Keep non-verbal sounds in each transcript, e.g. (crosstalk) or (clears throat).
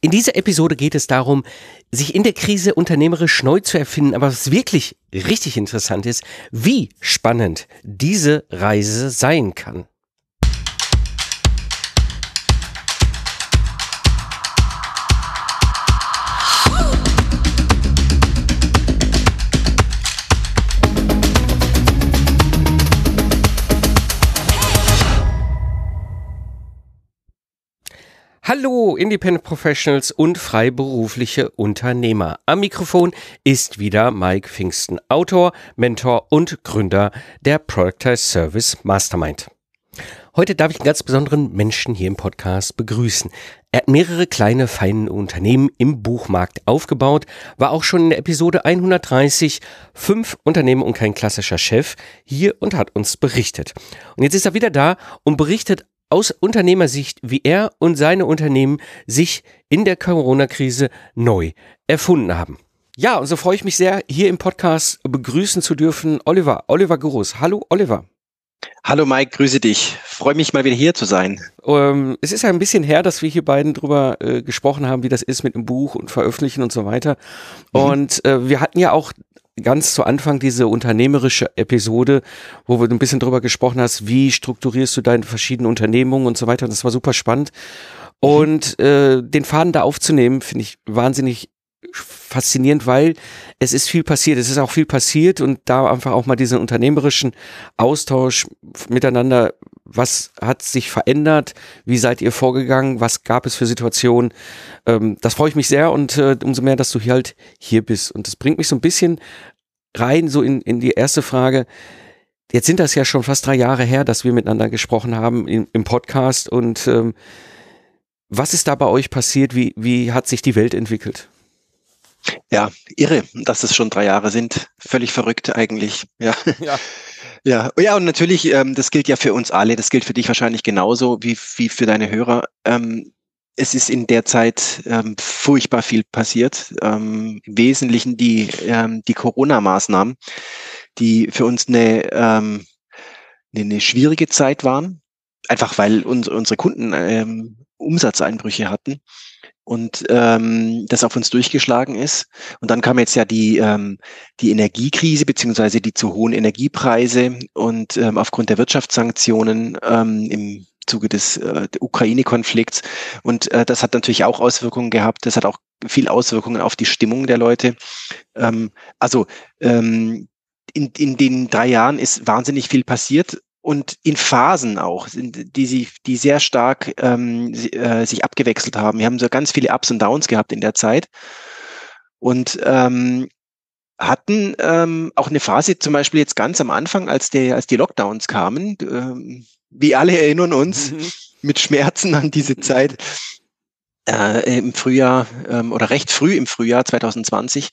In dieser Episode geht es darum, sich in der Krise unternehmerisch neu zu erfinden. Aber was wirklich richtig interessant ist, wie spannend diese Reise sein kann. Hallo Independent Professionals und freiberufliche Unternehmer. Am Mikrofon ist wieder Mike Pfingsten, Autor, Mentor und Gründer der Productize Service Mastermind. Heute darf ich einen ganz besonderen Menschen hier im Podcast begrüßen. Er hat mehrere kleine, feine Unternehmen im Buchmarkt aufgebaut, war auch schon in der Episode 130 fünf Unternehmen und kein klassischer Chef hier und hat uns berichtet. Und jetzt ist er wieder da und berichtet aus Unternehmersicht, wie er und seine Unternehmen sich in der Corona-Krise neu erfunden haben. Ja, und so freue ich mich sehr, hier im Podcast begrüßen zu dürfen Oliver, Oliver Gurus. Hallo Oliver. Hallo Mike, grüße dich. Freue mich mal wieder hier zu sein. Ähm, es ist ja ein bisschen her, dass wir hier beiden drüber äh, gesprochen haben, wie das ist mit dem Buch und Veröffentlichen und so weiter. Mhm. Und äh, wir hatten ja auch ganz zu Anfang diese unternehmerische Episode, wo du ein bisschen drüber gesprochen hast, wie strukturierst du deine verschiedenen Unternehmungen und so weiter. Das war super spannend. Mhm. Und äh, den Faden da aufzunehmen, finde ich wahnsinnig faszinierend, weil es ist viel passiert. Es ist auch viel passiert und da einfach auch mal diesen unternehmerischen Austausch miteinander. Was hat sich verändert? Wie seid ihr vorgegangen? Was gab es für Situationen? Ähm, das freue ich mich sehr und äh, umso mehr, dass du hier halt hier bist. Und das bringt mich so ein bisschen rein, so in, in die erste Frage. Jetzt sind das ja schon fast drei Jahre her, dass wir miteinander gesprochen haben im, im Podcast. Und ähm, was ist da bei euch passiert? Wie, wie hat sich die Welt entwickelt? Ja, irre, dass es schon drei Jahre sind. Völlig verrückt eigentlich. Ja. (laughs) Ja. Ja, ja, und natürlich, ähm, das gilt ja für uns alle, das gilt für dich wahrscheinlich genauso wie, wie für deine Hörer. Ähm, es ist in der Zeit ähm, furchtbar viel passiert. Ähm, Im Wesentlichen die, ähm, die Corona-Maßnahmen, die für uns eine, ähm, eine, eine schwierige Zeit waren. Einfach weil uns, unsere Kunden Umsatzeinbrüche hatten und ähm, das auf uns durchgeschlagen ist. Und dann kam jetzt ja die, ähm, die Energiekrise beziehungsweise die zu hohen Energiepreise und ähm, aufgrund der Wirtschaftssanktionen ähm, im Zuge des äh, Ukraine-Konflikts. Und äh, das hat natürlich auch Auswirkungen gehabt. Das hat auch viel Auswirkungen auf die Stimmung der Leute. Ähm, also ähm, in, in den drei Jahren ist wahnsinnig viel passiert und in Phasen auch, die, sie, die sehr stark ähm, äh, sich abgewechselt haben. Wir haben so ganz viele Ups und Downs gehabt in der Zeit und ähm, hatten ähm, auch eine Phase, zum Beispiel jetzt ganz am Anfang, als, der, als die Lockdowns kamen, ähm, wie alle erinnern uns, mhm. mit Schmerzen an diese (laughs) Zeit, äh, im Frühjahr ähm, oder recht früh im Frühjahr 2020,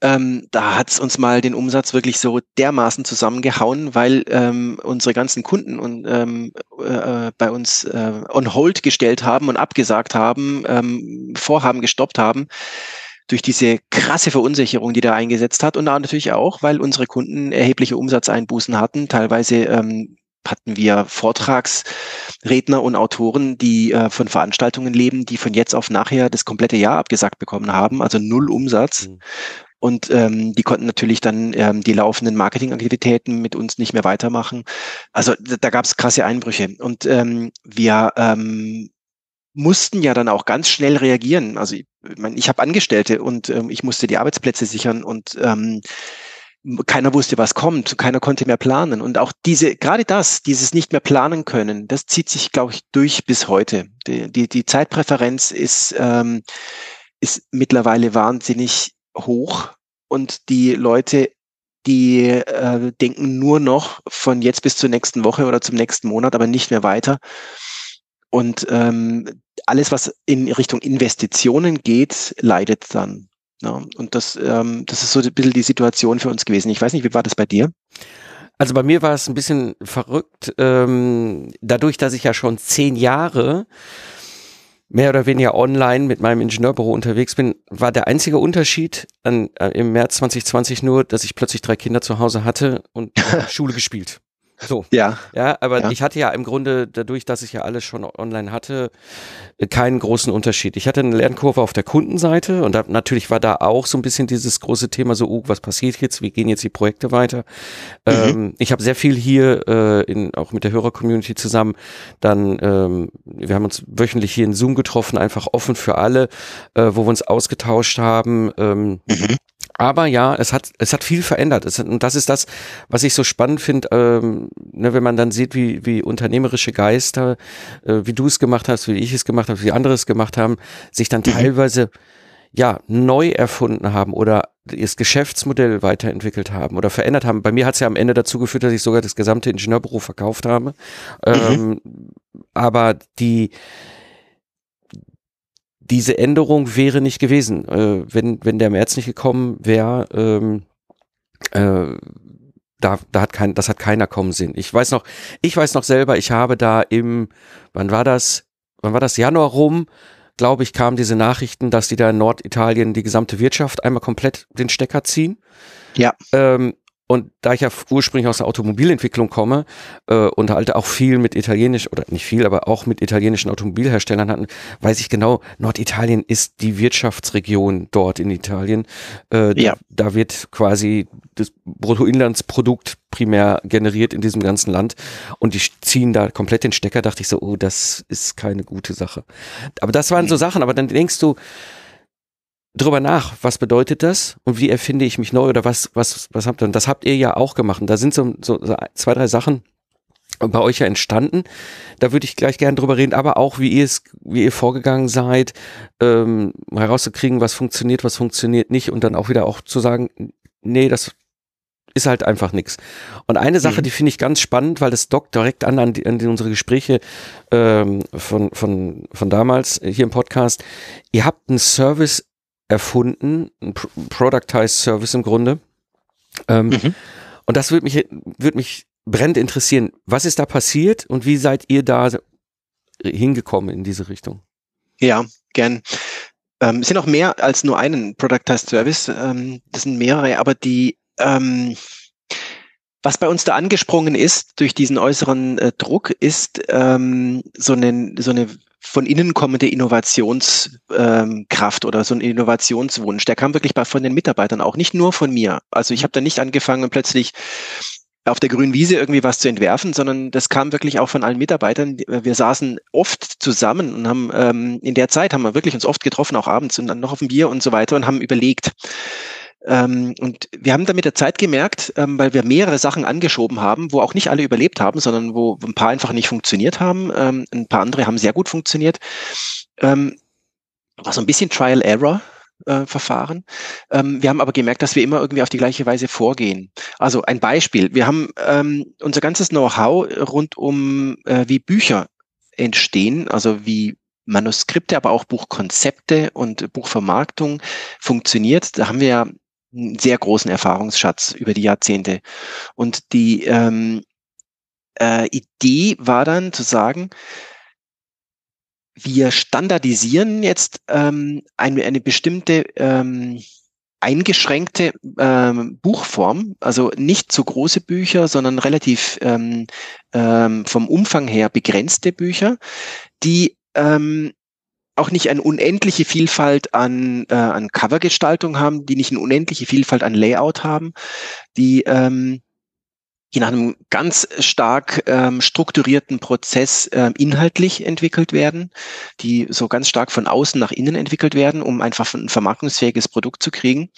ähm, da hat es uns mal den Umsatz wirklich so dermaßen zusammengehauen, weil ähm, unsere ganzen Kunden und ähm, äh, bei uns äh, on hold gestellt haben und abgesagt haben, ähm, Vorhaben gestoppt haben durch diese krasse Verunsicherung, die da eingesetzt hat. Und natürlich auch, weil unsere Kunden erhebliche Umsatzeinbußen hatten, teilweise ähm, hatten wir Vortragsredner und Autoren, die äh, von Veranstaltungen leben, die von jetzt auf nachher das komplette Jahr abgesagt bekommen haben, also null Umsatz. Mhm. Und ähm, die konnten natürlich dann ähm, die laufenden Marketingaktivitäten mit uns nicht mehr weitermachen. Also da, da gab es krasse Einbrüche. Und ähm, wir ähm, mussten ja dann auch ganz schnell reagieren. Also ich, mein, ich habe Angestellte und ähm, ich musste die Arbeitsplätze sichern und ähm, keiner wusste, was kommt, keiner konnte mehr planen. Und auch diese, gerade das, dieses nicht mehr planen können, das zieht sich, glaube ich, durch bis heute. Die, die, die Zeitpräferenz ist, ähm, ist mittlerweile wahnsinnig hoch und die Leute, die äh, denken nur noch von jetzt bis zur nächsten Woche oder zum nächsten Monat, aber nicht mehr weiter. Und ähm, alles, was in Richtung Investitionen geht, leidet dann. Ja, und das, ähm, das ist so ein bisschen die Situation für uns gewesen. Ich weiß nicht, wie war das bei dir? Also bei mir war es ein bisschen verrückt, ähm, dadurch, dass ich ja schon zehn Jahre mehr oder weniger online mit meinem Ingenieurbüro unterwegs bin, war der einzige Unterschied an, äh, im März 2020 nur, dass ich plötzlich drei Kinder zu Hause hatte und (laughs) Schule gespielt. So. Ja. Ja, aber ja. ich hatte ja im Grunde, dadurch, dass ich ja alles schon online hatte, keinen großen Unterschied. Ich hatte eine Lernkurve auf der Kundenseite und da, natürlich war da auch so ein bisschen dieses große Thema so, uh, was passiert jetzt? Wie gehen jetzt die Projekte weiter? Mhm. Ähm, ich habe sehr viel hier, äh, in, auch mit der Hörer-Community zusammen, dann, ähm, wir haben uns wöchentlich hier in Zoom getroffen, einfach offen für alle, äh, wo wir uns ausgetauscht haben. Ähm, mhm. Aber ja, es hat, es hat viel verändert. Es, und das ist das, was ich so spannend finde, ähm, ne, wenn man dann sieht, wie, wie unternehmerische Geister, äh, wie du es gemacht hast, wie ich es gemacht habe, wie andere es gemacht haben, sich dann mhm. teilweise ja neu erfunden haben oder das Geschäftsmodell weiterentwickelt haben oder verändert haben. Bei mir hat es ja am Ende dazu geführt, dass ich sogar das gesamte Ingenieurbüro verkauft habe. Mhm. Ähm, aber die, diese Änderung wäre nicht gewesen, äh, wenn, wenn der März nicht gekommen wäre. Ähm, äh, da, da hat kein, das hat keiner kommen Sinn. Ich weiß noch, ich weiß noch selber, ich habe da im, wann war das? Wann war das? Januar rum, glaube ich, kamen diese Nachrichten, dass die da in Norditalien die gesamte Wirtschaft einmal komplett den Stecker ziehen. Ja. Ähm, und da ich ja ursprünglich aus der Automobilentwicklung komme äh, und halt auch viel mit italienisch oder nicht viel, aber auch mit italienischen Automobilherstellern hatten, weiß ich genau, Norditalien ist die Wirtschaftsregion dort in Italien. Äh, ja. Da wird quasi das Bruttoinlandsprodukt primär generiert in diesem ganzen Land und die ziehen da komplett den Stecker. Dachte ich so, oh, das ist keine gute Sache. Aber das waren so Sachen. Aber dann denkst du, drüber nach, was bedeutet das und wie erfinde ich mich neu oder was, was, was habt ihr? Und das habt ihr ja auch gemacht. Und da sind so, so, zwei, drei Sachen bei euch ja entstanden. Da würde ich gleich gerne drüber reden, aber auch, wie ihr es, wie ihr vorgegangen seid, ähm, herauszukriegen, was funktioniert, was funktioniert nicht und dann auch wieder auch zu sagen, nee, das ist halt einfach nichts. Und eine Sache, mhm. die finde ich ganz spannend, weil das dockt direkt an, an, die, an die, unsere Gespräche ähm, von, von, von damals hier im Podcast. Ihr habt einen Service erfunden, ein Productized Service im Grunde. Ähm, mhm. Und das würde mich, würde mich brennend interessieren. Was ist da passiert und wie seid ihr da hingekommen in diese Richtung? Ja, gern. Ähm, es sind auch mehr als nur einen Productized Service. Ähm, das sind mehrere, aber die, ähm, was bei uns da angesprungen ist durch diesen äußeren äh, Druck, ist ähm, so, eine, so eine von innen kommende Innovationskraft ähm, oder so ein Innovationswunsch. Der kam wirklich bei, von den Mitarbeitern auch, nicht nur von mir. Also ich habe da nicht angefangen, plötzlich auf der grünen Wiese irgendwie was zu entwerfen, sondern das kam wirklich auch von allen Mitarbeitern. Wir saßen oft zusammen und haben ähm, in der Zeit haben wir wirklich uns oft getroffen, auch abends und dann noch auf dem Bier und so weiter und haben überlegt, ähm, und wir haben dann mit der Zeit gemerkt, ähm, weil wir mehrere Sachen angeschoben haben, wo auch nicht alle überlebt haben, sondern wo ein paar einfach nicht funktioniert haben. Ähm, ein paar andere haben sehr gut funktioniert. Ähm, war so ein bisschen Trial Error. Äh, Verfahren. Ähm, wir haben aber gemerkt, dass wir immer irgendwie auf die gleiche Weise vorgehen. Also ein Beispiel. Wir haben ähm, unser ganzes Know-how rund um, äh, wie Bücher entstehen, also wie Manuskripte, aber auch Buchkonzepte und Buchvermarktung funktioniert. Da haben wir ja einen sehr großen Erfahrungsschatz über die Jahrzehnte. Und die ähm, äh, Idee war dann zu sagen, wir standardisieren jetzt ähm, eine, eine bestimmte ähm, eingeschränkte ähm, Buchform, also nicht zu große Bücher, sondern relativ ähm, ähm, vom Umfang her begrenzte Bücher, die ähm, auch nicht eine unendliche Vielfalt an, äh, an Covergestaltung haben, die nicht eine unendliche Vielfalt an Layout haben, die, ähm, die nach einem ganz stark ähm, strukturierten Prozess äh, inhaltlich entwickelt werden, die so ganz stark von außen nach innen entwickelt werden, um einfach ein vermarktungsfähiges Produkt zu kriegen.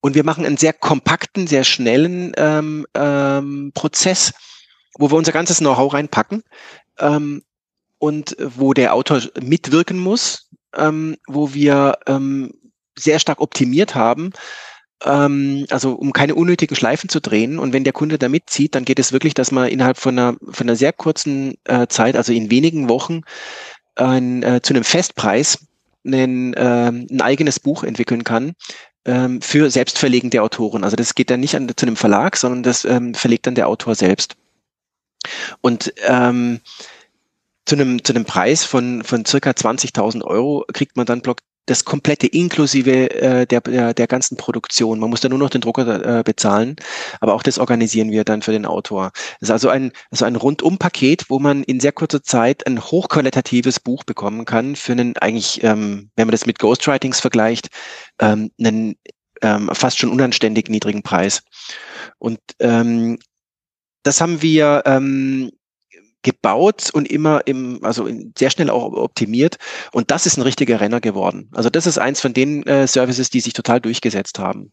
Und wir machen einen sehr kompakten, sehr schnellen ähm, ähm, Prozess, wo wir unser ganzes Know-how reinpacken, ähm, und wo der Autor mitwirken muss, ähm, wo wir ähm, sehr stark optimiert haben, ähm, also um keine unnötigen Schleifen zu drehen. Und wenn der Kunde da mitzieht, dann geht es wirklich, dass man innerhalb von einer, von einer sehr kurzen äh, Zeit, also in wenigen Wochen, ein, äh, zu einem Festpreis einen, äh, ein eigenes Buch entwickeln kann ähm, für selbstverlegende Autoren. Also das geht dann nicht an, zu einem Verlag, sondern das ähm, verlegt dann der Autor selbst. Und ähm, zu einem, zu einem Preis von, von circa 20.000 Euro kriegt man dann das komplette inklusive äh, der, der, der ganzen Produktion. Man muss da nur noch den Drucker äh, bezahlen, aber auch das organisieren wir dann für den Autor. Das ist also ein, also ein Rundum-Paket, wo man in sehr kurzer Zeit ein hochqualitatives Buch bekommen kann für einen eigentlich, ähm, wenn man das mit Ghostwritings vergleicht, ähm, einen ähm, fast schon unanständig niedrigen Preis. Und ähm, das haben wir ähm, gebaut und immer im, also sehr schnell auch optimiert. Und das ist ein richtiger Renner geworden. Also das ist eins von den äh, Services, die sich total durchgesetzt haben.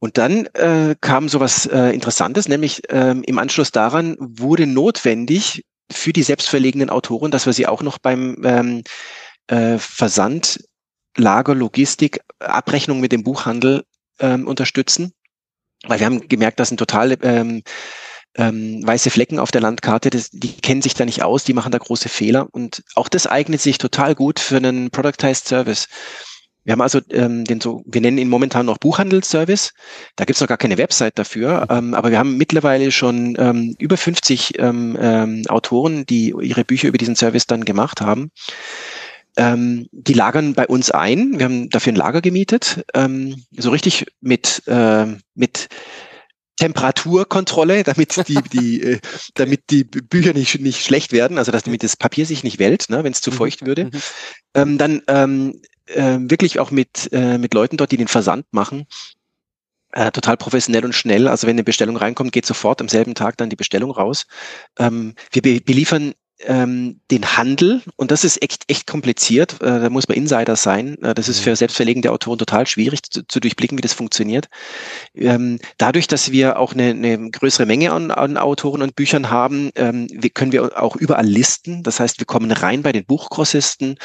Und dann äh, kam sowas äh, Interessantes, nämlich ähm, im Anschluss daran wurde notwendig für die selbstverlegenen Autoren, dass wir sie auch noch beim ähm, äh, Versand, Lager, Logistik, Abrechnung mit dem Buchhandel ähm, unterstützen. Weil wir haben gemerkt, dass ein total ähm, ähm, weiße Flecken auf der Landkarte, das, die kennen sich da nicht aus, die machen da große Fehler. Und auch das eignet sich total gut für einen Productized Service. Wir haben also ähm, den so, wir nennen ihn momentan noch Buchhandelsservice. Da gibt's noch gar keine Website dafür, ähm, aber wir haben mittlerweile schon ähm, über 50 ähm, ähm, Autoren, die ihre Bücher über diesen Service dann gemacht haben. Ähm, die lagern bei uns ein. Wir haben dafür ein Lager gemietet, ähm, so richtig mit äh, mit Temperaturkontrolle, damit die, die, (laughs) äh, damit die Bücher nicht, nicht schlecht werden, also dass damit das Papier sich nicht wellt, ne, wenn es zu mhm. feucht würde. Mhm. Ähm, dann ähm, äh, wirklich auch mit, äh, mit Leuten dort, die den Versand machen. Äh, total professionell und schnell. Also wenn eine Bestellung reinkommt, geht sofort am selben Tag dann die Bestellung raus. Ähm, wir be beliefern ähm, den Handel und das ist echt, echt kompliziert. Äh, da muss man Insider sein. Äh, das ist mhm. für selbstverlegende Autoren total schwierig zu, zu durchblicken, wie das funktioniert. Ähm, dadurch, dass wir auch eine, eine größere Menge an, an, Autoren und Büchern haben, ähm, wir, können wir auch überall listen. Das heißt, wir kommen rein bei den Buchgrossisten,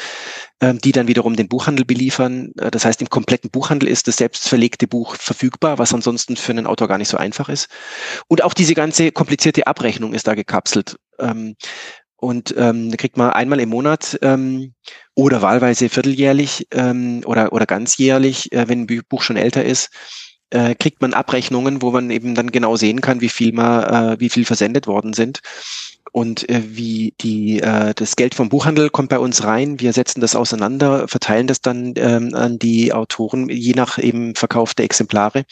ähm, die dann wiederum den Buchhandel beliefern. Äh, das heißt, im kompletten Buchhandel ist das selbstverlegte Buch verfügbar, was ansonsten für einen Autor gar nicht so einfach ist. Und auch diese ganze komplizierte Abrechnung ist da gekapselt. Ähm, und ähm, da kriegt man einmal im Monat ähm, oder wahlweise vierteljährlich ähm, oder, oder ganzjährlich, äh, wenn ein Buch schon älter ist, äh, kriegt man Abrechnungen, wo man eben dann genau sehen kann, wie viel mal, äh, wie viel versendet worden sind. Und äh, wie die äh, das Geld vom Buchhandel kommt bei uns rein. Wir setzen das auseinander, verteilen das dann ähm, an die Autoren, je nach eben verkaufte Exemplare.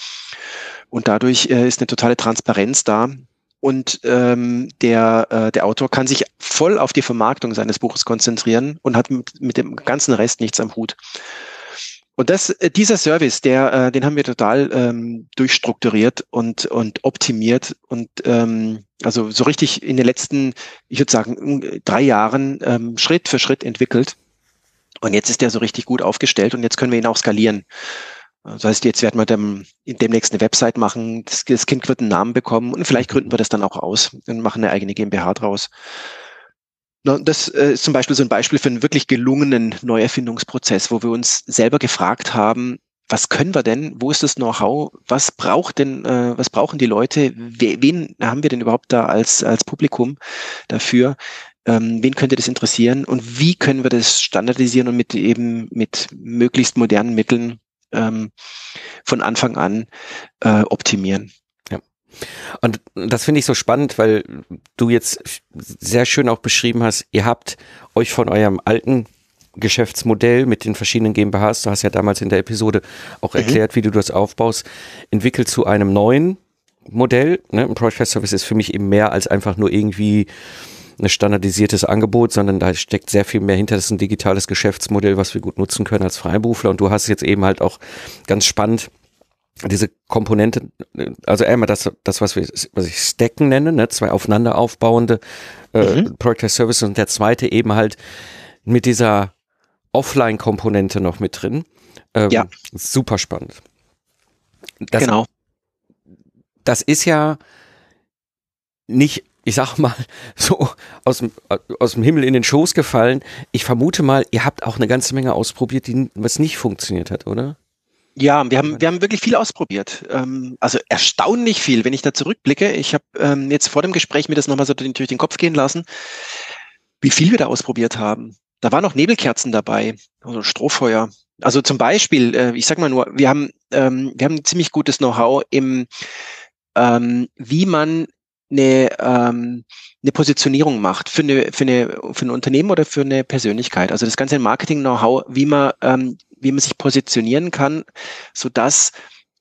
Und dadurch äh, ist eine totale Transparenz da und ähm, der, äh, der Autor kann sich voll auf die Vermarktung seines Buches konzentrieren und hat mit, mit dem ganzen Rest nichts am Hut. Und das, äh, dieser Service, der, äh, den haben wir total ähm, durchstrukturiert und, und optimiert und ähm, also so richtig in den letzten, ich würde sagen, drei Jahren ähm, Schritt für Schritt entwickelt. Und jetzt ist der so richtig gut aufgestellt und jetzt können wir ihn auch skalieren. Das heißt, jetzt werden wir dem, demnächst eine Website machen, das, das, Kind wird einen Namen bekommen und vielleicht gründen wir das dann auch aus und machen eine eigene GmbH draus. Das äh, ist zum Beispiel so ein Beispiel für einen wirklich gelungenen Neuerfindungsprozess, wo wir uns selber gefragt haben, was können wir denn? Wo ist das Know-how? Was braucht denn, äh, was brauchen die Leute? Wen haben wir denn überhaupt da als, als Publikum dafür? Ähm, wen könnte das interessieren? Und wie können wir das standardisieren und mit eben mit möglichst modernen Mitteln ähm, von Anfang an äh, optimieren. Ja. Und das finde ich so spannend, weil du jetzt sehr schön auch beschrieben hast, ihr habt euch von eurem alten Geschäftsmodell mit den verschiedenen GmbHs, du hast ja damals in der Episode auch mhm. erklärt, wie du das aufbaust, entwickelt zu einem neuen Modell. Ne? Ein Project Service ist für mich eben mehr als einfach nur irgendwie ein standardisiertes Angebot, sondern da steckt sehr viel mehr hinter. Das ist ein digitales Geschäftsmodell, was wir gut nutzen können als Freiberufler. Und du hast jetzt eben halt auch ganz spannend diese Komponente, also einmal das, das was wir, was ich Stacken nenne, ne, zwei aufeinander aufbauende äh, mhm. Project Services und der zweite eben halt mit dieser Offline-Komponente noch mit drin. Ähm, ja. Super spannend. Das, genau. Das ist ja nicht ich sag mal, (laughs) so aus dem, aus dem Himmel in den Schoß gefallen. Ich vermute mal, ihr habt auch eine ganze Menge ausprobiert, die, was nicht funktioniert hat, oder? Ja, wir haben, wir haben wirklich viel ausprobiert. Ähm, also erstaunlich viel, wenn ich da zurückblicke. Ich habe ähm, jetzt vor dem Gespräch mir das nochmal so durch den Kopf gehen lassen, wie viel wir da ausprobiert haben. Da waren noch Nebelkerzen dabei, also Strohfeuer. Also zum Beispiel, äh, ich sag mal nur, wir haben, ähm, wir haben ein ziemlich gutes Know-how im, wie man eine, ähm, eine Positionierung macht für eine, für eine für ein Unternehmen oder für eine Persönlichkeit. Also das ganze Marketing-Know-how, wie man ähm, wie man sich positionieren kann, so dass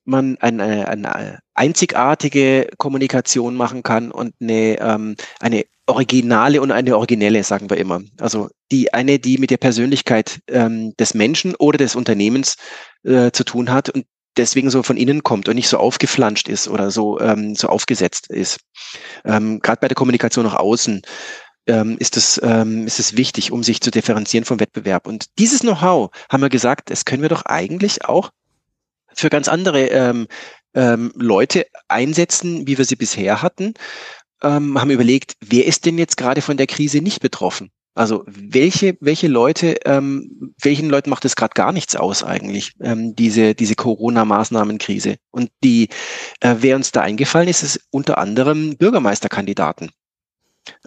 man eine, eine einzigartige Kommunikation machen kann und eine, ähm, eine originale und eine originelle, sagen wir immer. Also die eine, die mit der Persönlichkeit ähm, des Menschen oder des Unternehmens äh, zu tun hat und deswegen so von innen kommt und nicht so aufgeflanscht ist oder so, ähm, so aufgesetzt ist. Ähm, Gerade bei der Kommunikation nach außen ähm, ist, es, ähm, ist es wichtig, um sich zu differenzieren vom Wettbewerb. Und dieses Know-how, haben wir gesagt, das können wir doch eigentlich auch für ganz andere ähm, ähm, Leute einsetzen, wie wir sie bisher hatten. Ähm, haben überlegt, wer ist denn jetzt gerade von der Krise nicht betroffen? Also welche, welche Leute, ähm, welchen Leuten macht es gerade gar nichts aus eigentlich, ähm, diese, diese Corona-Maßnahmenkrise? Und die, äh, wer uns da eingefallen ist, ist unter anderem Bürgermeisterkandidaten.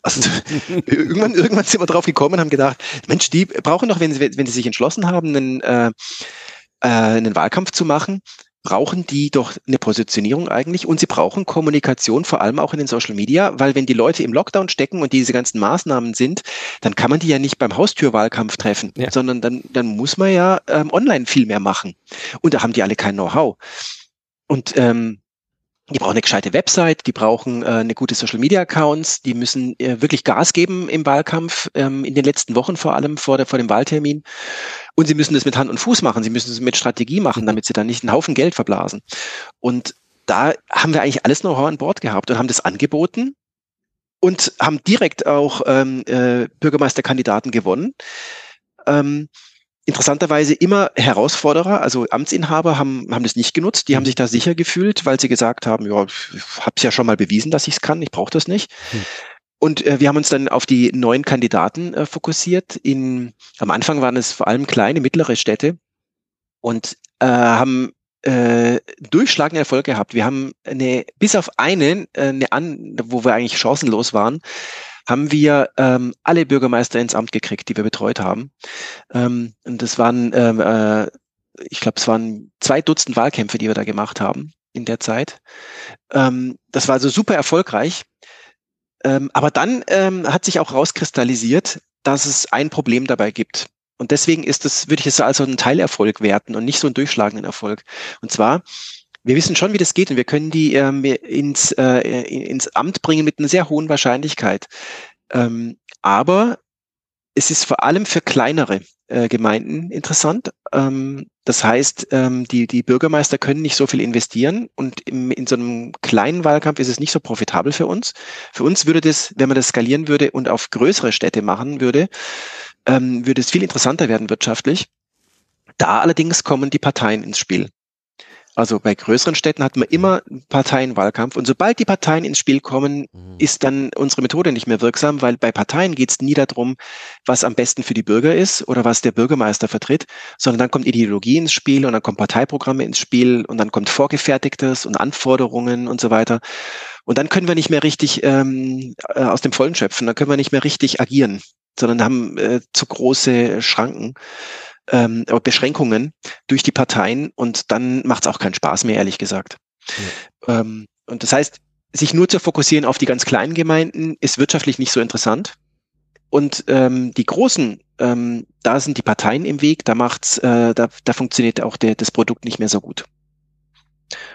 Also (laughs) irgendwann, irgendwann sind wir drauf gekommen und haben gedacht, Mensch, die brauchen doch, wenn sie, wenn sie sich entschlossen haben, einen, äh, äh, einen Wahlkampf zu machen, brauchen die doch eine Positionierung eigentlich und sie brauchen Kommunikation, vor allem auch in den Social Media, weil wenn die Leute im Lockdown stecken und diese ganzen Maßnahmen sind, dann kann man die ja nicht beim Haustürwahlkampf treffen, ja. sondern dann, dann muss man ja ähm, online viel mehr machen. Und da haben die alle kein Know-how. Und ähm, die brauchen eine gescheite Website, die brauchen äh, eine gute Social Media Accounts, die müssen äh, wirklich Gas geben im Wahlkampf, ähm, in den letzten Wochen vor allem vor, der, vor dem Wahltermin. Und sie müssen das mit Hand und Fuß machen, sie müssen es mit Strategie machen, mhm. damit sie dann nicht einen Haufen Geld verblasen. Und da haben wir eigentlich alles Know-how an Bord gehabt und haben das angeboten und haben direkt auch ähm, äh, Bürgermeisterkandidaten gewonnen. Ähm, interessanterweise immer Herausforderer, also Amtsinhaber haben, haben das nicht genutzt. Die haben mhm. sich da sicher gefühlt, weil sie gesagt haben, ja, ich habe es ja schon mal bewiesen, dass ich es kann, ich brauche das nicht. Hm. Und äh, wir haben uns dann auf die neuen Kandidaten äh, fokussiert. In, am Anfang waren es vor allem kleine, mittlere Städte und äh, haben äh, durchschlagenden Erfolg gehabt. Wir haben eine, bis auf einen, äh, eine an, wo wir eigentlich chancenlos waren, haben wir ähm, alle Bürgermeister ins Amt gekriegt, die wir betreut haben. Ähm, und das waren, ähm, äh, ich glaube, es waren zwei Dutzend Wahlkämpfe, die wir da gemacht haben in der Zeit. Ähm, das war also super erfolgreich. Ähm, aber dann ähm, hat sich auch rauskristallisiert, dass es ein Problem dabei gibt. Und deswegen ist das, würde ich es als so einen Teilerfolg werten und nicht so einen durchschlagenden Erfolg. Und zwar, wir wissen schon, wie das geht und wir können die ähm, ins, äh, ins Amt bringen mit einer sehr hohen Wahrscheinlichkeit. Ähm, aber es ist vor allem für kleinere äh, Gemeinden interessant. Ähm, das heißt, ähm, die, die Bürgermeister können nicht so viel investieren und im, in so einem kleinen Wahlkampf ist es nicht so profitabel für uns. Für uns würde das, wenn man das skalieren würde und auf größere Städte machen würde, ähm, würde es viel interessanter werden wirtschaftlich. Da allerdings kommen die Parteien ins Spiel. Also bei größeren Städten hat man immer Parteienwahlkampf und sobald die Parteien ins Spiel kommen, mhm. ist dann unsere Methode nicht mehr wirksam, weil bei Parteien geht es nie darum, was am besten für die Bürger ist oder was der Bürgermeister vertritt, sondern dann kommt Ideologie ins Spiel und dann kommen Parteiprogramme ins Spiel und dann kommt Vorgefertigtes und Anforderungen und so weiter. Und dann können wir nicht mehr richtig ähm, äh, aus dem Vollen schöpfen, dann können wir nicht mehr richtig agieren, sondern haben äh, zu große Schranken ähm, Beschränkungen durch die Parteien und dann macht es auch keinen Spaß mehr, ehrlich gesagt. Ja. Ähm, und das heißt, sich nur zu fokussieren auf die ganz kleinen Gemeinden ist wirtschaftlich nicht so interessant. Und ähm, die großen, ähm, da sind die Parteien im Weg, da macht's, äh, da, da funktioniert auch der, das Produkt nicht mehr so gut.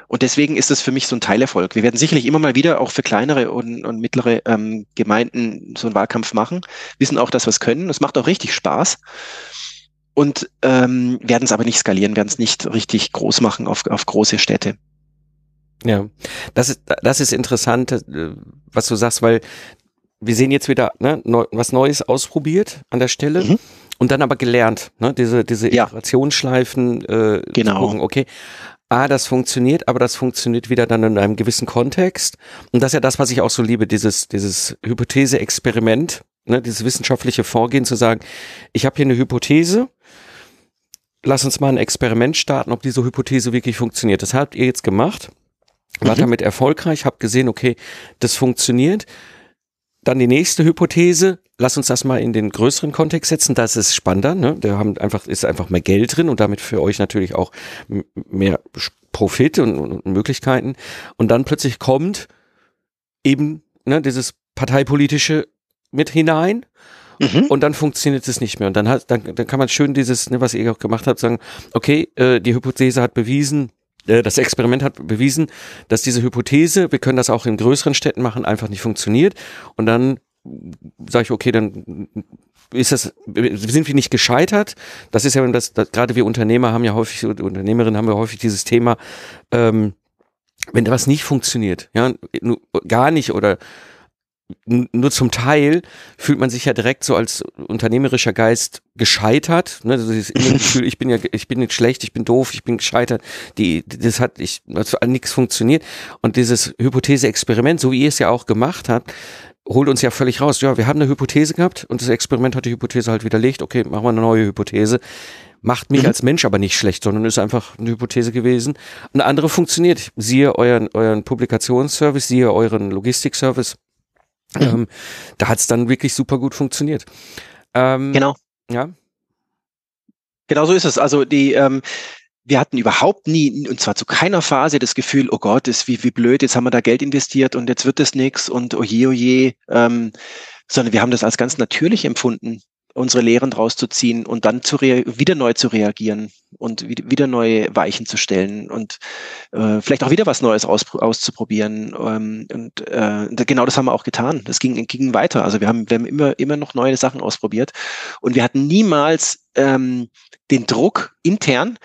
Und deswegen ist das für mich so ein Teilerfolg. Wir werden sicherlich immer mal wieder auch für kleinere und, und mittlere ähm, Gemeinden so einen Wahlkampf machen, wissen auch, dass wir es können. Es macht auch richtig Spaß und ähm, werden es aber nicht skalieren, werden es nicht richtig groß machen auf, auf große Städte. Ja, das ist, das ist interessant, äh, was du sagst, weil wir sehen jetzt wieder ne, neu, was Neues ausprobiert an der Stelle mhm. und dann aber gelernt, ne, diese, diese ja. Iterationsschleifen äh, genau. Gucken, okay. Ah, das funktioniert, aber das funktioniert wieder dann in einem gewissen Kontext. Und das ist ja das, was ich auch so liebe, dieses, dieses Hypothese-Experiment, ne, dieses wissenschaftliche Vorgehen zu sagen, ich habe hier eine Hypothese, lass uns mal ein Experiment starten, ob diese Hypothese wirklich funktioniert. Das habt ihr jetzt gemacht, wart mhm. damit erfolgreich, habt gesehen, okay, das funktioniert. Dann die nächste Hypothese, lass uns das mal in den größeren Kontext setzen, das ist spannender, ne? Da haben einfach, ist einfach mehr Geld drin und damit für euch natürlich auch mehr Profit und, und Möglichkeiten. Und dann plötzlich kommt eben ne, dieses parteipolitische mit hinein. Mhm. Und dann funktioniert es nicht mehr. Und dann, hat, dann, dann kann man schön dieses, ne, was ihr auch gemacht habt, sagen, okay, äh, die Hypothese hat bewiesen, äh, das Experiment hat bewiesen, dass diese Hypothese, wir können das auch in größeren Städten machen, einfach nicht funktioniert. Und dann sage ich, okay, dann ist das, sind wir nicht gescheitert? Das ist ja, das, das gerade wir Unternehmer haben ja häufig, Unternehmerinnen haben ja häufig dieses Thema, ähm, wenn da was nicht funktioniert, ja, gar nicht oder nur zum Teil fühlt man sich ja direkt so als unternehmerischer Geist gescheitert. Ne? Das ist immer Gefühl, ich bin ja, ich bin nicht schlecht, ich bin doof, ich bin gescheitert. Die, das hat, ich, also nichts funktioniert. Und dieses Hypothese-Experiment, so wie ihr es ja auch gemacht habt, holt uns ja völlig raus. Ja, wir haben eine Hypothese gehabt und das Experiment hat die Hypothese halt widerlegt. Okay, machen wir eine neue Hypothese. Macht mich mhm. als Mensch aber nicht schlecht, sondern ist einfach eine Hypothese gewesen. Eine andere funktioniert. Siehe euren, euren Publikationsservice, siehe euren Logistikservice. Mhm. Ähm, da hat es dann wirklich super gut funktioniert. Ähm, genau. Ja. Genau so ist es. Also die, ähm, wir hatten überhaupt nie, und zwar zu keiner Phase, das Gefühl, oh Gott, ist wie, wie blöd, jetzt haben wir da Geld investiert und jetzt wird es nichts und oje, oje, ähm, sondern wir haben das als ganz natürlich empfunden, unsere Lehren draus zu ziehen und dann zu wieder neu zu reagieren und wieder neue Weichen zu stellen und äh, vielleicht auch wieder was Neues aus auszuprobieren. Ähm, und äh, genau das haben wir auch getan. Das ging, ging weiter. Also wir haben, wir haben immer, immer noch neue Sachen ausprobiert und wir hatten niemals ähm, den Druck intern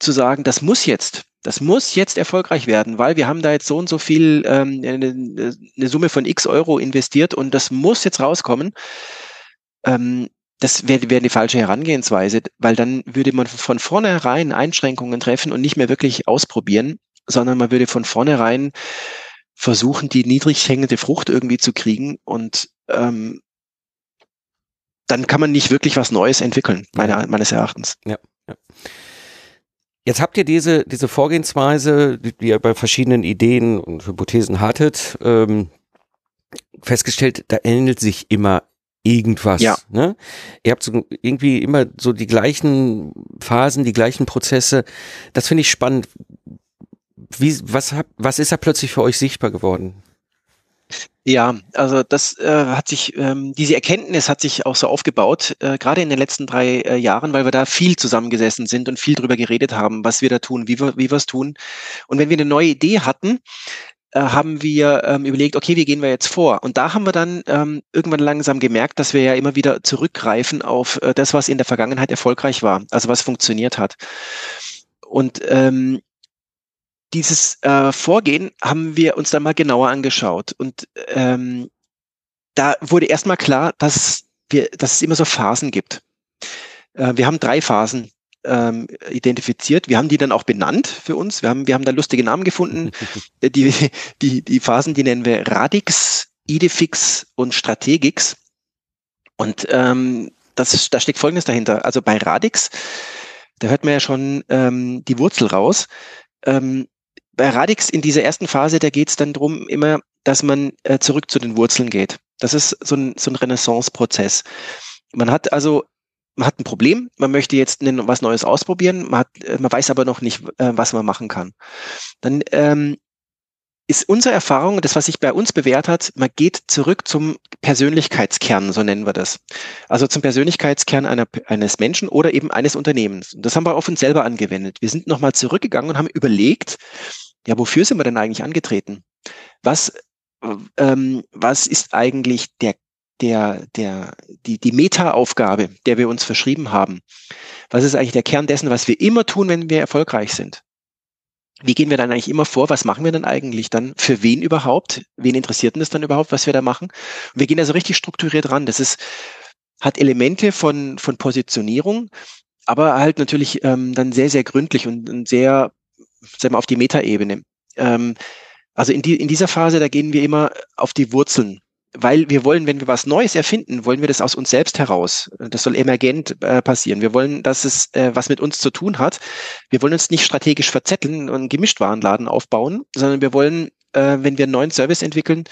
zu sagen, das muss jetzt. Das muss jetzt erfolgreich werden, weil wir haben da jetzt so und so viel ähm, eine, eine Summe von x Euro investiert und das muss jetzt rauskommen. Ähm, das wäre wär die falsche Herangehensweise, weil dann würde man von vornherein Einschränkungen treffen und nicht mehr wirklich ausprobieren, sondern man würde von vornherein versuchen, die niedrig hängende Frucht irgendwie zu kriegen und ähm, dann kann man nicht wirklich was Neues entwickeln, meiner, meines Erachtens. Ja, ja. Jetzt habt ihr diese, diese Vorgehensweise, die, die ihr bei verschiedenen Ideen und Hypothesen hattet, ähm, festgestellt, da ähnelt sich immer irgendwas. Ja. Ne? Ihr habt so irgendwie immer so die gleichen Phasen, die gleichen Prozesse. Das finde ich spannend. Wie, was, hab, was ist da plötzlich für euch sichtbar geworden? Ja, also das äh, hat sich, ähm, diese Erkenntnis hat sich auch so aufgebaut, äh, gerade in den letzten drei äh, Jahren, weil wir da viel zusammengesessen sind und viel drüber geredet haben, was wir da tun, wie wir wie wir es tun. Und wenn wir eine neue Idee hatten, äh, haben wir ähm, überlegt, okay, wie gehen wir jetzt vor? Und da haben wir dann ähm, irgendwann langsam gemerkt, dass wir ja immer wieder zurückgreifen auf äh, das, was in der Vergangenheit erfolgreich war, also was funktioniert hat. Und ähm, dieses äh, Vorgehen haben wir uns dann mal genauer angeschaut. Und ähm, da wurde erstmal klar, dass, wir, dass es immer so Phasen gibt. Äh, wir haben drei Phasen ähm, identifiziert. Wir haben die dann auch benannt für uns. Wir haben, wir haben da lustige Namen gefunden. (laughs) die, die, die Phasen, die nennen wir Radix, Idefix und Strategix. Und ähm, das, da steckt Folgendes dahinter. Also bei Radix, da hört man ja schon ähm, die Wurzel raus. Ähm, bei Radix in dieser ersten Phase, da geht es dann drum immer, dass man äh, zurück zu den Wurzeln geht. Das ist so ein, so ein Renaissance-Prozess. Man hat also man hat ein Problem, man möchte jetzt was Neues ausprobieren, man, hat, äh, man weiß aber noch nicht, äh, was man machen kann. Dann ähm, ist unsere Erfahrung, das, was sich bei uns bewährt hat, man geht zurück zum Persönlichkeitskern, so nennen wir das. Also zum Persönlichkeitskern einer, eines Menschen oder eben eines Unternehmens. Und das haben wir auf uns selber angewendet. Wir sind nochmal zurückgegangen und haben überlegt, ja, wofür sind wir denn eigentlich angetreten? Was, ähm, was ist eigentlich der der, der, die, die Meta-Aufgabe, der wir uns verschrieben haben. Was ist eigentlich der Kern dessen, was wir immer tun, wenn wir erfolgreich sind? Wie gehen wir dann eigentlich immer vor? Was machen wir dann eigentlich dann? Für wen überhaupt? Wen interessiert denn das dann überhaupt, was wir da machen? Und wir gehen da so richtig strukturiert ran. Das ist, hat Elemente von, von Positionierung, aber halt natürlich ähm, dann sehr, sehr gründlich und, und sehr, sagen wir, auf die Metaebene. Ähm, also in, die, in dieser Phase, da gehen wir immer auf die Wurzeln weil wir wollen, wenn wir was Neues erfinden, wollen wir das aus uns selbst heraus. Das soll emergent äh, passieren. Wir wollen, dass es äh, was mit uns zu tun hat. Wir wollen uns nicht strategisch verzetteln und einen Gemischtwarenladen aufbauen, sondern wir wollen, äh, wenn wir einen neuen Service entwickeln,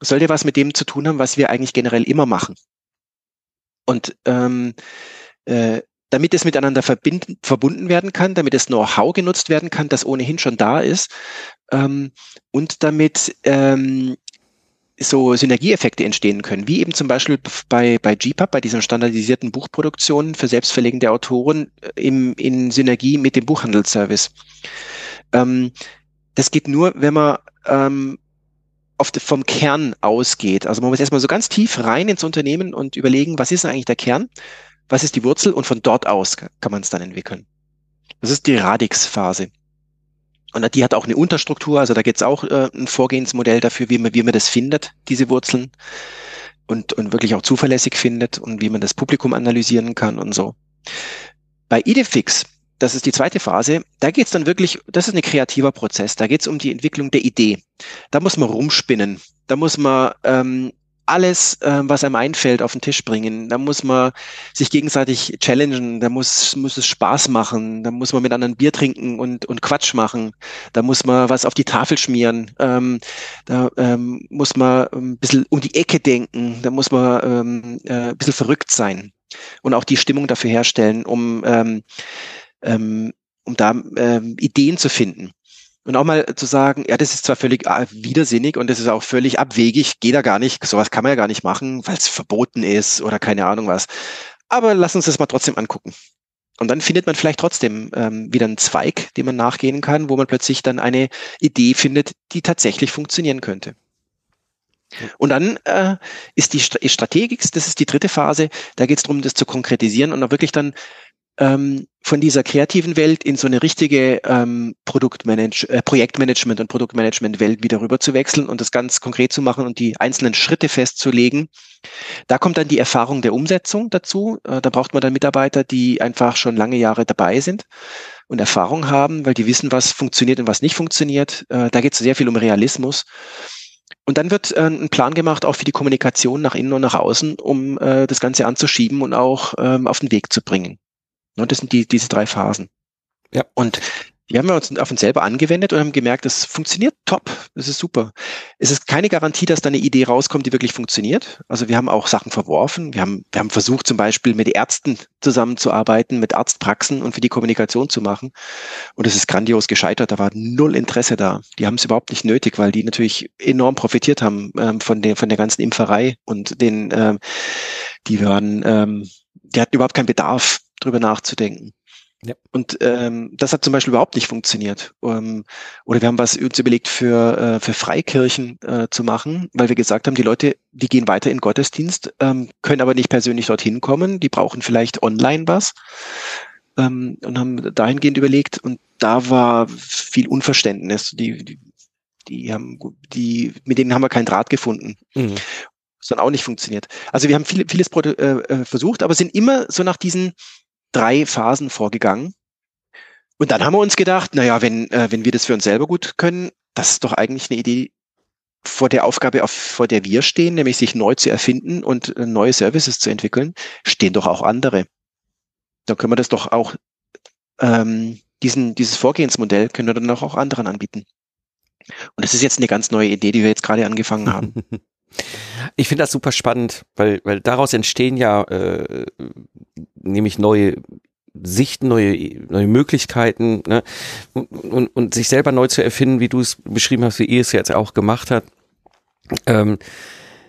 soll der was mit dem zu tun haben, was wir eigentlich generell immer machen. Und ähm, äh, damit es miteinander verbinden, verbunden werden kann, damit das Know-how genutzt werden kann, das ohnehin schon da ist, ähm, und damit ähm, so Synergieeffekte entstehen können, wie eben zum Beispiel bei, bei GPUB, bei dieser standardisierten Buchproduktion für selbstverlegende Autoren äh, im, in Synergie mit dem Buchhandelsservice. Ähm, das geht nur, wenn man ähm, de, vom Kern ausgeht. Also man muss erstmal so ganz tief rein ins Unternehmen und überlegen, was ist eigentlich der Kern, was ist die Wurzel und von dort aus kann man es dann entwickeln. Das ist die Radix-Phase. Und die hat auch eine Unterstruktur, also da gibt es auch äh, ein Vorgehensmodell dafür, wie man, wie man das findet, diese Wurzeln und, und wirklich auch zuverlässig findet und wie man das Publikum analysieren kann und so. Bei Idefix, das ist die zweite Phase, da geht es dann wirklich, das ist ein kreativer Prozess, da geht es um die Entwicklung der Idee. Da muss man rumspinnen, da muss man ähm, alles, äh, was einem einfällt, auf den Tisch bringen. Da muss man sich gegenseitig challengen, da muss, muss es Spaß machen, da muss man mit anderen Bier trinken und, und Quatsch machen, da muss man was auf die Tafel schmieren, ähm, da ähm, muss man ein bisschen um die Ecke denken, da muss man ähm, äh, ein bisschen verrückt sein und auch die Stimmung dafür herstellen, um, ähm, ähm, um da ähm, Ideen zu finden. Und auch mal zu sagen, ja, das ist zwar völlig äh, widersinnig und das ist auch völlig abwegig, geht da gar nicht, sowas kann man ja gar nicht machen, weil es verboten ist oder keine Ahnung was. Aber lass uns das mal trotzdem angucken. Und dann findet man vielleicht trotzdem ähm, wieder einen Zweig, dem man nachgehen kann, wo man plötzlich dann eine Idee findet, die tatsächlich funktionieren könnte. Und dann äh, ist die Strategik, das ist die dritte Phase, da geht es darum, das zu konkretisieren und auch wirklich dann ähm, von dieser kreativen Welt in so eine richtige ähm, Produktmanage äh, Projektmanagement und Produktmanagement-Welt wieder rüber zu wechseln und das ganz konkret zu machen und die einzelnen Schritte festzulegen. Da kommt dann die Erfahrung der Umsetzung dazu. Äh, da braucht man dann Mitarbeiter, die einfach schon lange Jahre dabei sind und Erfahrung haben, weil die wissen, was funktioniert und was nicht funktioniert. Äh, da geht es sehr viel um Realismus. Und dann wird äh, ein Plan gemacht, auch für die Kommunikation nach innen und nach außen, um äh, das Ganze anzuschieben und auch ähm, auf den Weg zu bringen. Und das sind die, diese drei Phasen. Ja. Und die haben wir uns auf uns selber angewendet und haben gemerkt, das funktioniert top. Das ist super. Es ist keine Garantie, dass da eine Idee rauskommt, die wirklich funktioniert. Also wir haben auch Sachen verworfen. Wir haben, wir haben versucht, zum Beispiel mit Ärzten zusammenzuarbeiten, mit Arztpraxen und für die Kommunikation zu machen. Und es ist grandios gescheitert. Da war null Interesse da. Die haben es überhaupt nicht nötig, weil die natürlich enorm profitiert haben ähm, von der, von der ganzen Impferei und den, ähm, die waren, ähm, die hatten überhaupt keinen Bedarf drüber nachzudenken. Ja. Und ähm, das hat zum Beispiel überhaupt nicht funktioniert. Ähm, oder wir haben was uns überlegt für, äh, für Freikirchen äh, zu machen, weil wir gesagt haben, die Leute, die gehen weiter in Gottesdienst, ähm, können aber nicht persönlich dorthin kommen, die brauchen vielleicht online was. Ähm, und haben dahingehend überlegt und da war viel Unverständnis. Die, die, die haben, die, mit denen haben wir keinen Draht gefunden. Mhm. Das hat auch nicht funktioniert. Also wir haben viel, vieles äh, äh, versucht, aber sind immer so nach diesen drei Phasen vorgegangen. Und dann haben wir uns gedacht, naja, wenn, äh, wenn wir das für uns selber gut können, das ist doch eigentlich eine Idee vor der Aufgabe, auf, vor der wir stehen, nämlich sich neu zu erfinden und äh, neue Services zu entwickeln, stehen doch auch andere. Dann können wir das doch auch, ähm, diesen, dieses Vorgehensmodell können wir dann auch, auch anderen anbieten. Und das ist jetzt eine ganz neue Idee, die wir jetzt gerade angefangen haben. (laughs) Ich finde das super spannend, weil, weil daraus entstehen ja äh, nämlich neue Sichten, neue, neue Möglichkeiten ne? und, und, und sich selber neu zu erfinden, wie du es beschrieben hast, wie ihr es jetzt auch gemacht habt, ähm,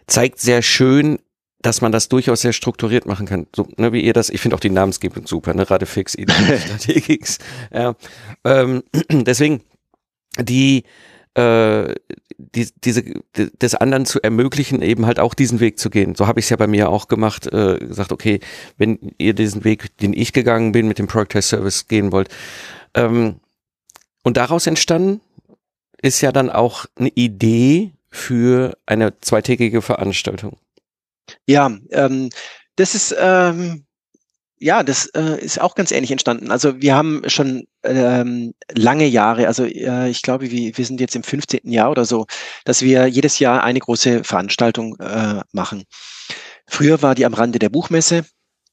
zeigt sehr schön, dass man das durchaus sehr strukturiert machen kann. So, ne, wie ihr das, ich finde auch die Namensgebung super, ne? Radefix, (laughs) Strategix. ja. Ähm, (clears throat) deswegen, die äh, die, diese die, des anderen zu ermöglichen, eben halt auch diesen Weg zu gehen. So habe ich es ja bei mir auch gemacht, äh, gesagt, okay, wenn ihr diesen Weg, den ich gegangen bin, mit dem Product Test Service gehen wollt. Ähm, und daraus entstanden ist ja dann auch eine Idee für eine zweitägige Veranstaltung. Ja, ähm, das ist ähm, ja, das äh, ist auch ganz ähnlich entstanden. Also wir haben schon ähm, lange Jahre, also äh, ich glaube, wir, wir sind jetzt im 15. Jahr oder so, dass wir jedes Jahr eine große Veranstaltung äh, machen. Früher war die am Rande der Buchmesse.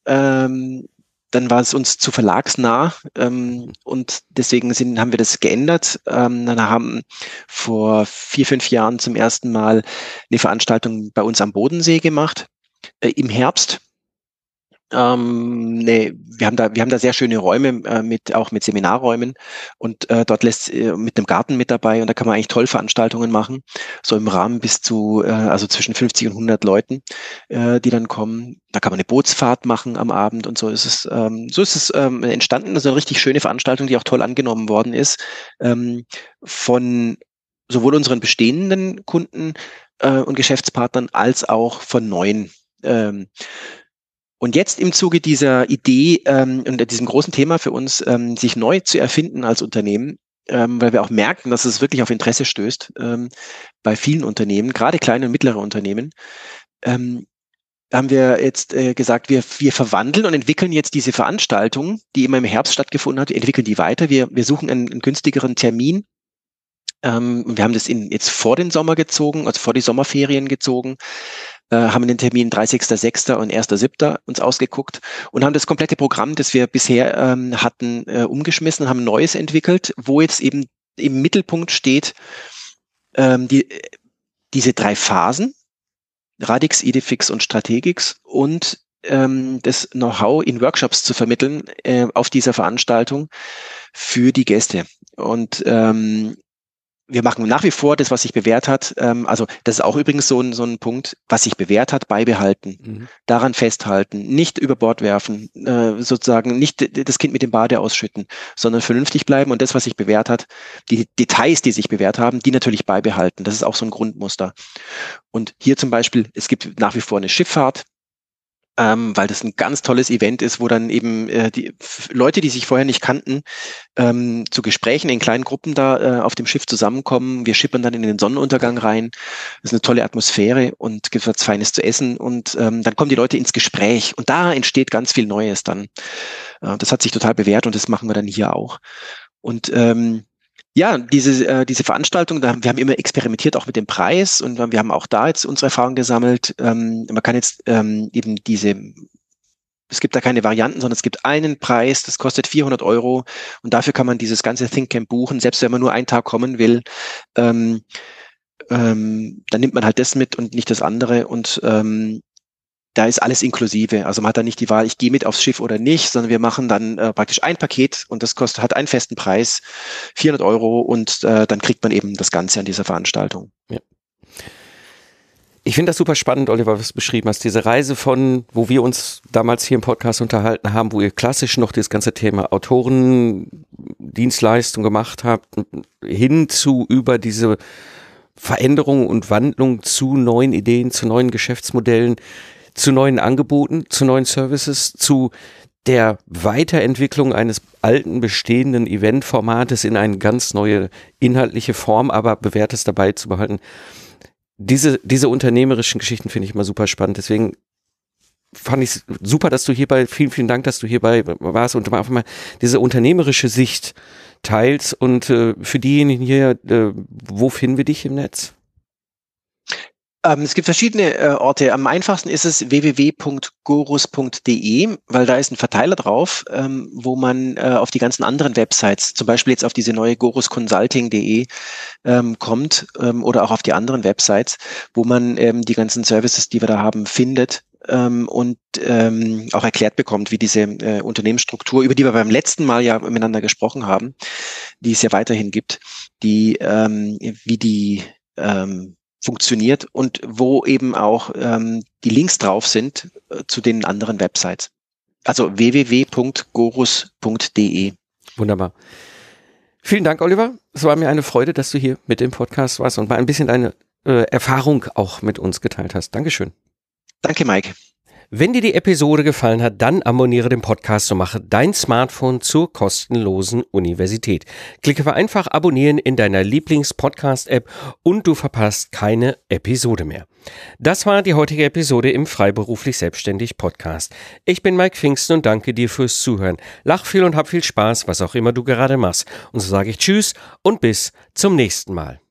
Ähm, dann war es uns zu verlagsnah ähm, und deswegen sind, haben wir das geändert. Ähm, dann haben vor vier, fünf Jahren zum ersten Mal eine Veranstaltung bei uns am Bodensee gemacht, äh, im Herbst Ähm, nee, wir haben da, wir haben da sehr schöne Räume äh, mit, auch mit Seminarräumen und äh, dort lässt äh, mit einem Garten mit dabei und da kann man eigentlich toll Veranstaltungen machen, so im Rahmen bis zu, äh, also zwischen 50 und 100 Leuten, äh, die dann kommen. Da kann man eine Bootsfahrt machen am Abend und so ist es, ähm, so ist es ähm, entstanden. Ist eine richtig schöne Veranstaltung, die auch toll angenommen worden ist ähm, von sowohl unseren bestehenden Kunden äh, und Geschäftspartnern als auch von neuen. Ähm, und jetzt im Zuge dieser Idee ähm, und diesem großen Thema für uns, ähm, sich neu zu erfinden als Unternehmen, ähm, weil wir auch merken, dass es wirklich auf Interesse stößt ähm, bei vielen Unternehmen, gerade kleine und mittlere Unternehmen, ähm, haben wir jetzt äh, gesagt, wir, wir verwandeln und entwickeln jetzt diese Veranstaltung, die immer im Herbst stattgefunden hat, wir entwickeln die weiter. Wir, wir suchen einen, einen günstigeren Termin. Ähm, wir haben das in, jetzt vor den Sommer gezogen, also vor die Sommerferien gezogen, äh, haben den Termin 30.06. und 1.07. uns ausgeguckt und haben das komplette Programm, das wir bisher ähm, hatten, äh, umgeschmissen, haben Neues entwickelt, wo jetzt eben im Mittelpunkt steht ähm, die, diese drei Phasen, Radix, Idefix und Strategix und ähm, das Know-how in Workshops zu vermitteln äh, auf dieser Veranstaltung für die Gäste. Und ähm, wir machen nach wie vor das, was sich bewährt hat. Ähm, also das ist auch übrigens so ein, so ein Punkt, was sich bewährt hat, beibehalten, mhm. daran festhalten, nicht über Bord werfen, äh, sozusagen nicht das Kind mit dem Bade ausschütten, sondern vernünftig bleiben und das, was sich bewährt hat, die Details, die sich bewährt haben, die natürlich beibehalten. Das ist auch so ein Grundmuster. Und hier zum Beispiel, es gibt nach wie vor eine Schifffahrt, ähm, weil das ein ganz tolles Event ist, wo dann eben äh, die Leute, die sich vorher nicht kannten, ähm, zu Gesprächen in kleinen Gruppen da äh, auf dem Schiff zusammenkommen. Wir schippern dann in den Sonnenuntergang rein. Das ist eine tolle Atmosphäre und gibt was Feines zu essen und ähm, dann kommen die Leute ins Gespräch und da entsteht ganz viel Neues dann. Äh, das hat sich total bewährt und das machen wir dann hier auch. Und ähm, ja, diese, äh, diese Veranstaltung, da, wir haben immer experimentiert auch mit dem Preis und wir haben auch da jetzt unsere Erfahrungen gesammelt. Ähm, man kann jetzt ähm, eben diese, es gibt da keine Varianten, sondern es gibt einen Preis, das kostet 400 Euro und dafür kann man dieses ganze ThinkCamp buchen, selbst wenn man nur einen Tag kommen will. Ähm, ähm, dann nimmt man halt das mit und nicht das andere und ähm, da ist alles inklusive. Also man hat da nicht die Wahl, ich gehe mit aufs Schiff oder nicht, sondern wir machen dann äh, praktisch ein Paket und das kostet, hat einen festen Preis, 400 Euro und äh, dann kriegt man eben das Ganze an dieser Veranstaltung. Ja. Ich finde das super spannend, Oliver, was du beschrieben hast. Diese Reise von, wo wir uns damals hier im Podcast unterhalten haben, wo ihr klassisch noch das ganze Thema Autorendienstleistung gemacht habt, hin zu über diese Veränderung und Wandlung zu neuen Ideen, zu neuen Geschäftsmodellen zu neuen Angeboten, zu neuen Services, zu der Weiterentwicklung eines alten bestehenden Eventformates in eine ganz neue inhaltliche Form, aber bewährtes dabei zu behalten. Diese, diese unternehmerischen Geschichten finde ich immer super spannend. Deswegen fand ich super, dass du hierbei, vielen, vielen Dank, dass du hierbei warst und einfach mal diese unternehmerische Sicht teilst. Und äh, für diejenigen hier, äh, wo finden wir dich im Netz? Ähm, es gibt verschiedene äh, Orte. Am einfachsten ist es www.gorus.de, weil da ist ein Verteiler drauf, ähm, wo man äh, auf die ganzen anderen Websites, zum Beispiel jetzt auf diese neue gorusconsulting.de ähm, kommt oder auch auf die anderen Websites, wo man die ganzen Services, die wir da haben, findet und ähm, auch erklärt bekommt, wie diese äh, Unternehmensstruktur, über die wir beim letzten Mal ja miteinander gesprochen haben, die es ja weiterhin gibt, die ähm, wie die ähm, funktioniert und wo eben auch ähm, die Links drauf sind äh, zu den anderen Websites. Also www.gorus.de. Wunderbar. Vielen Dank, Oliver. Es war mir eine Freude, dass du hier mit dem Podcast warst und mal ein bisschen deine äh, Erfahrung auch mit uns geteilt hast. Dankeschön. Danke, Mike. Wenn dir die Episode gefallen hat, dann abonniere den Podcast und mache dein Smartphone zur kostenlosen Universität. Klicke einfach abonnieren in deiner Lieblings-Podcast-App und du verpasst keine Episode mehr. Das war die heutige Episode im Freiberuflich Selbstständig Podcast. Ich bin Mike Pfingsten und danke dir fürs Zuhören. Lach viel und hab viel Spaß, was auch immer du gerade machst. Und so sage ich Tschüss und bis zum nächsten Mal.